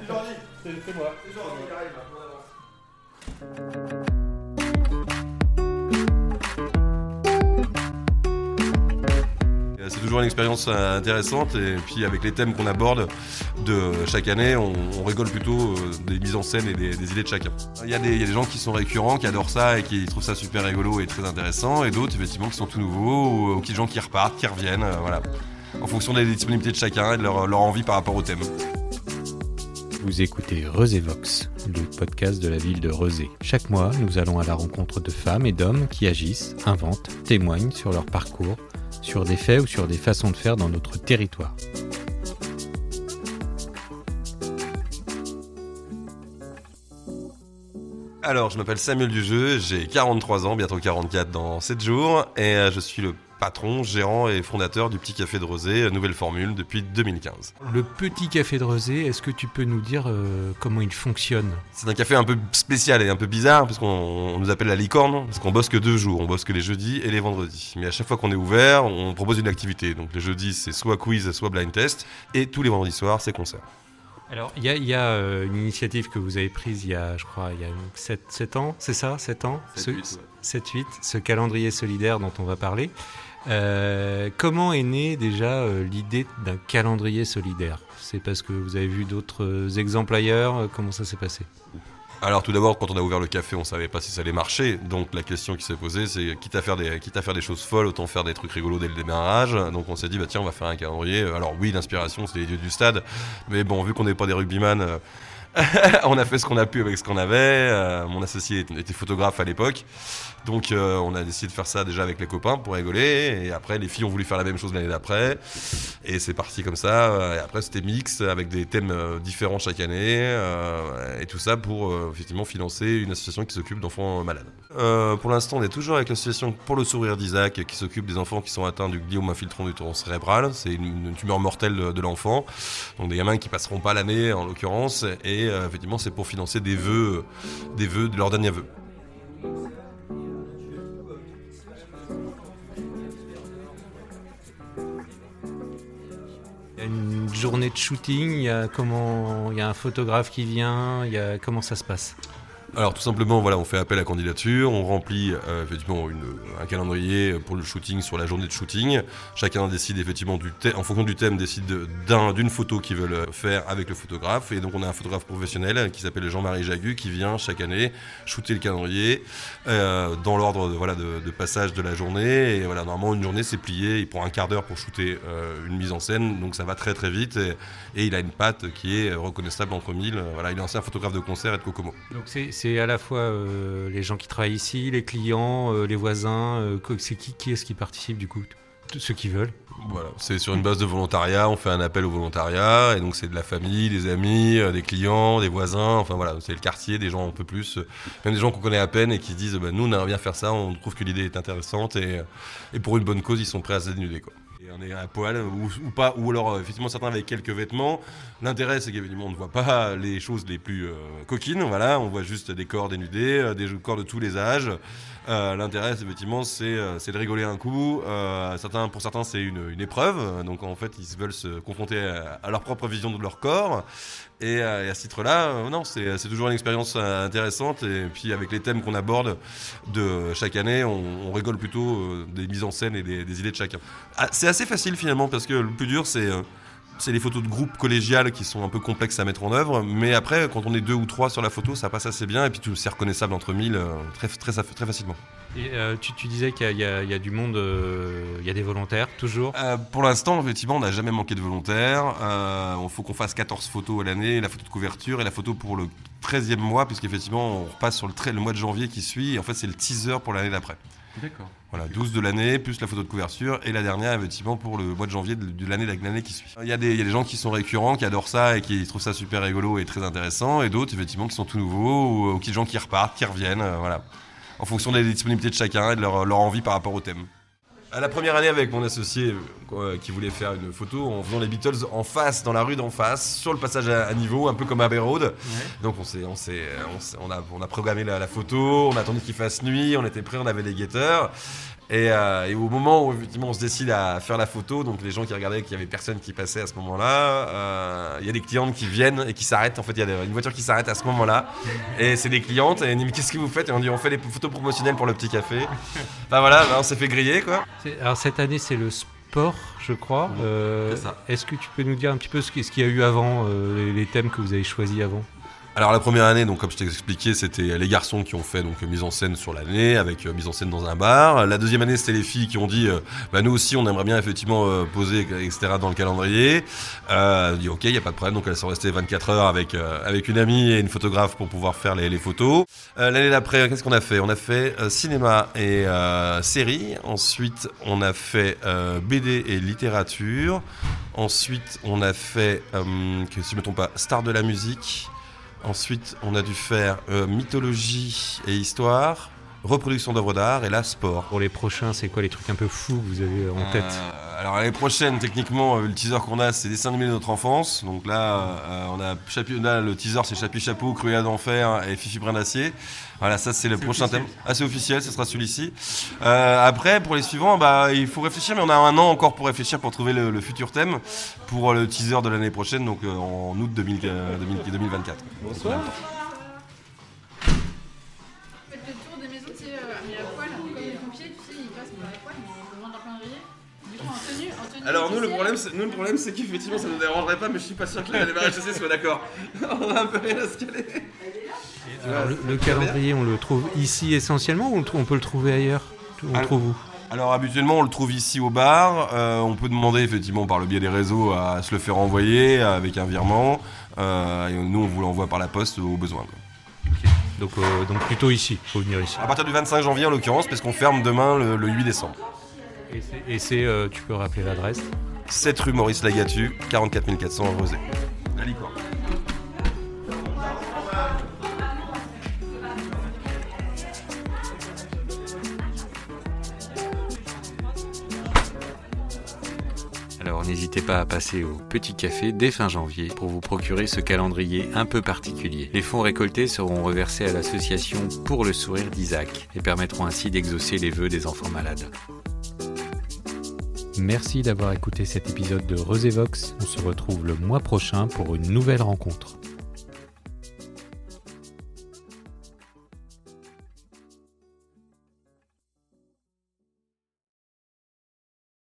C'est Jordi. C'est moi. C'est Jordi, il arrive, on avance. Euh, C'est toujours une expérience euh, intéressante et puis avec les thèmes qu'on aborde de chaque année, on, on rigole plutôt euh, des mises en scène et des, des idées de chacun. Il y, a des, il y a des gens qui sont récurrents, qui adorent ça et qui trouvent ça super rigolo et très intéressant, et d'autres effectivement qui sont tout nouveaux ou, ou qui des gens qui repartent, qui reviennent, voilà, en fonction des disponibilités de chacun et de leur, leur envie par rapport au thème. Vous écoutez Vox, le podcast de la ville de Rezé. Chaque mois, nous allons à la rencontre de femmes et d'hommes qui agissent, inventent, témoignent sur leur parcours, sur des faits ou sur des façons de faire dans notre territoire. Alors, je m'appelle Samuel Dujeu, j'ai 43 ans, bientôt 44 dans 7 jours, et euh, je suis le patron, gérant et fondateur du Petit Café de Rosé, euh, nouvelle formule, depuis 2015. Le petit café de Rezé, est-ce que tu peux nous dire euh, comment il fonctionne? C'est un café un peu spécial et un peu bizarre, puisqu'on on nous appelle la licorne, parce qu'on bosse que deux jours, on bosse que les jeudis et les vendredis. Mais à chaque fois qu'on est ouvert, on propose une activité. Donc les jeudis, c'est soit quiz, soit blind test, et tous les vendredis soirs, c'est concert. Alors, il y a, il y a, euh, une initiative que vous avez prise il y a, je crois, il y a 7, 7 ans, c'est ça 7 ans? Ce- 7-8, ce calendrier solidaire dont on va parler. Euh, comment est née déjà euh, l'idée d'un calendrier solidaire? C'est parce que vous avez vu d'autres exemples ailleurs? Comment ça s'est passé? Alors tout d'abord, quand on a ouvert le café, on savait pas si ça allait marcher. Donc la question qui s'est posée, c'est quitte à faire des, quitte à faire des choses folles, autant faire des trucs rigolos dès le démarrage. Donc on s'est dit, bah tiens, on va faire un calendrier. Alors oui, l'inspiration, c'est les dieux du stade. Mais bon, vu qu'on n'est pas des rugbyman, euh, on a fait ce qu'on a pu avec ce qu'on avait. Euh, mon associé était photographe à l'époque. Donc euh, on a décidé de faire ça déjà avec les copains pour rigoler. Et après, les filles ont voulu faire la même chose l'année d'après. Et c'est parti comme ça. Et après, c'était mix avec des thèmes euh, différents chaque année. et tout ça pour effectivement financer une association qui s'occupe d'enfants malades. Pour l'instant, on est toujours avec l'association Pour le sourire d'Isaac qui s'occupe des enfants qui sont atteints du gliome infiltrant du tronc cérébral. C'est une, une tumeur mortelle de, de l'enfant. Donc des gamins qui passeront pas l'année en l'occurrence. Et euh, effectivement, c'est pour financer des vœux, des vœux de leur dernier vœu. Il y a une journée de shooting, il y a, comment, y a un photographe qui vient, y a, comment ça se passe? Alors tout simplement, voilà, on fait appel à candidature, on remplit euh, effectivement un calendrier pour le shooting sur la journée de shooting. Chacun décide effectivement du thème, en fonction du thème, décide de- d'un- d'une photo qu'ils veulent faire avec le photographe. Et donc on a un photographe professionnel qui s'appelle Jean-Marie Jagu qui vient chaque année shooter le calendrier euh, dans l'ordre de, passage de la journée. Et voilà, normalement une journée c'est plié, il prend un quart d'heure pour shooter euh, une mise en scène, donc ça va très très vite. Et, il a une patte qui est reconnaissable entre mille. Voilà, il est ancien photographe de concert et de Kokomo. C'est à la fois euh, les gens qui travaillent ici, les clients, euh, les voisins, euh, c'est qui, qui est-ce qui participe du coup Ceux qui veulent? Voilà, c'est sur une base de volontariat, on fait un appel au volontariat, et donc c'est de la famille, des amis, des clients, des voisins, enfin voilà, c'est le quartier, des gens un peu plus, même des gens qu'on connaît à peine et qui disent, bah, nous on aimerait bien faire ça, on trouve que l'idée est intéressante, et, et pour une bonne cause, ils sont prêts à se dénuder. Quoi. On est à poil, ou, pas, ou alors euh, effectivement certains avec quelques vêtements. L'intérêt c'est qu'évidemment on ne voit pas les choses les plus euh, coquines, voilà, on voit juste des corps dénudés, euh, des corps de tous les âges. L'intérêt, effectivement, c'est de rigoler un coup. Pour certains, c'est une, épreuve. Donc, en fait, ils veulent se confronter à leur propre vision de leur corps. Et, euh, et à ce titre-là, euh, non, c'est toujours une expérience euh, intéressante. Et puis, avec les thèmes qu'on aborde de chaque année, on, rigole plutôt des mises en scène et des, idées de chacun. Ah, c'est assez facile finalement, parce que le plus dur, c'est. c'est les photos de groupe collégiales qui sont un peu complexes à mettre en œuvre, mais après, quand on est deux ou trois sur la photo, ça passe assez bien, et puis tout c'est reconnaissable entre mille très, très, très facilement. Et euh, tu, tu disais qu'il y, a- y y du monde, euh, il y a des volontaires toujours. Euh, pour l'instant, effectivement, on n'a jamais manqué de volontaires. Euh, il faut qu'on fasse 14 photos à l'année, la photo de couverture et la photo pour le 13e mois, puisqu'effectivement, on repasse sur le, mois de janvier qui suit. Et en fait, c'est le teaser pour l'année d'après. D'accord. Voilà, 12 de l'année, plus la photo de couverture, et la dernière, effectivement, pour le mois de janvier de, de l'année l'année qui suit. Il y, a des, il y a des gens qui sont récurrents, qui adorent ça et qui trouvent ça super rigolo et très intéressant, et d'autres, effectivement, qui sont tout nouveaux, ou, ou qui des gens qui repartent, qui reviennent, euh, voilà. En fonction des disponibilités de chacun et de leur, leur envie par rapport au thème. À la première année avec mon associé euh, qui voulait faire une photo en faisant les Beatles en face, dans la rue d'en face, sur le passage à, à niveau, un peu comme Abbey Road. Donc on, s'est, on, s'est, on, a, on a programmé la, la photo, on a attendu qu'il fasse nuit, on était prêts, on avait les guetteurs. Et, euh, et au moment où effectivement on se décide à faire la photo, donc les gens qui regardaient qu'il y avait personne qui passait à ce moment-là, euh, il y a des clientes qui viennent et qui s'arrêtent. En fait, il y a des- une voiture qui s'arrête à ce moment-là. Et c'est des clientes. Et elles disent Mais qu'est-ce que vous faites? Et on dit On fait des photos promotionnelles pour le petit café. Enfin voilà, bah, on s'est fait griller quoi. Alors cette année, c'est le sport, je crois. Euh. Est-ce que tu peux nous dire un petit peu ce qui- ce qu'il y a eu avant, les, les thèmes que vous avez choisis avant? Alors la première année, donc comme je t'ai expliqué, c'était les garçons qui ont fait donc mise en scène sur l'année avec euh, mise en scène dans un bar. La deuxième année, c'était les filles qui ont dit, euh, bah nous aussi, on aimerait bien effectivement euh, poser etc dans le calendrier. Euh, dit ok, il y a pas de problème. Donc elles sont restées 24 heures avec avec une amie et une photographe pour pouvoir faire les, photos. L'année d'après, qu'est-ce qu'on a fait? On a fait cinéma et série. Ensuite, on a fait BD et littérature. Ensuite, on a fait, si je me trompe pas, star de la musique. Ensuite, on a dû faire euh, mythologie et histoire, reproduction d'œuvres d'art et là sport. Pour les prochains, c'est quoi les trucs un peu fous que vous avez en tête? Euh, alors l'année prochaine, techniquement, euh, le teaser qu'on a, c'est dessin animé de notre enfance. Donc là, euh, on a, Chapi- là, le teaser, c'est Chapi Chapeau, Cruella d'enfer et Fifi Brin d'acier. Voilà, ça c'est le prochain thème. Assez officiel, ce sera celui-ci. Euh, après, pour les suivants, bah, il faut réfléchir, mais on a un an encore pour réfléchir pour trouver le, le futur thème pour le teaser de l'année prochaine, donc euh, en août 2000, euh, 2000 2024. Bonsoir. Alors nous le problème c'est nous le problème c'est qu'effectivement ça nous dérangerait pas mais je suis pas sûr que la MRHC soit d'accord. On a un peu rien à se caler. Alors, le, le calendrier, on le trouve ici essentiellement ou on, peut le trouver ailleurs? On le Alors- trouve où? Alors habituellement on le trouve ici au bar, Euh, on peut demander effectivement par le biais des réseaux à se le faire envoyer avec un virement, Euh, et nous on vous l'envoie par la poste au besoin. quoi. donc, euh, donc plutôt ici, faut venir ici. À partir du 25 janvier en l'occurrence, parce qu'on ferme demain le, le 8 décembre. Et c'est- euh, tu peux rappeler l'adresse 7 rue Maurice Lagatu, 44 400 à Rosé. Alors n'hésitez pas à passer au Petit Café dès fin janvier pour vous procurer ce calendrier un peu particulier. Les fonds récoltés seront reversés à l'association Pour le sourire d'Isaac et permettront ainsi d'exaucer les vœux des enfants malades. Merci d'avoir écouté cet épisode de Resévox. On se retrouve le mois prochain pour une nouvelle rencontre.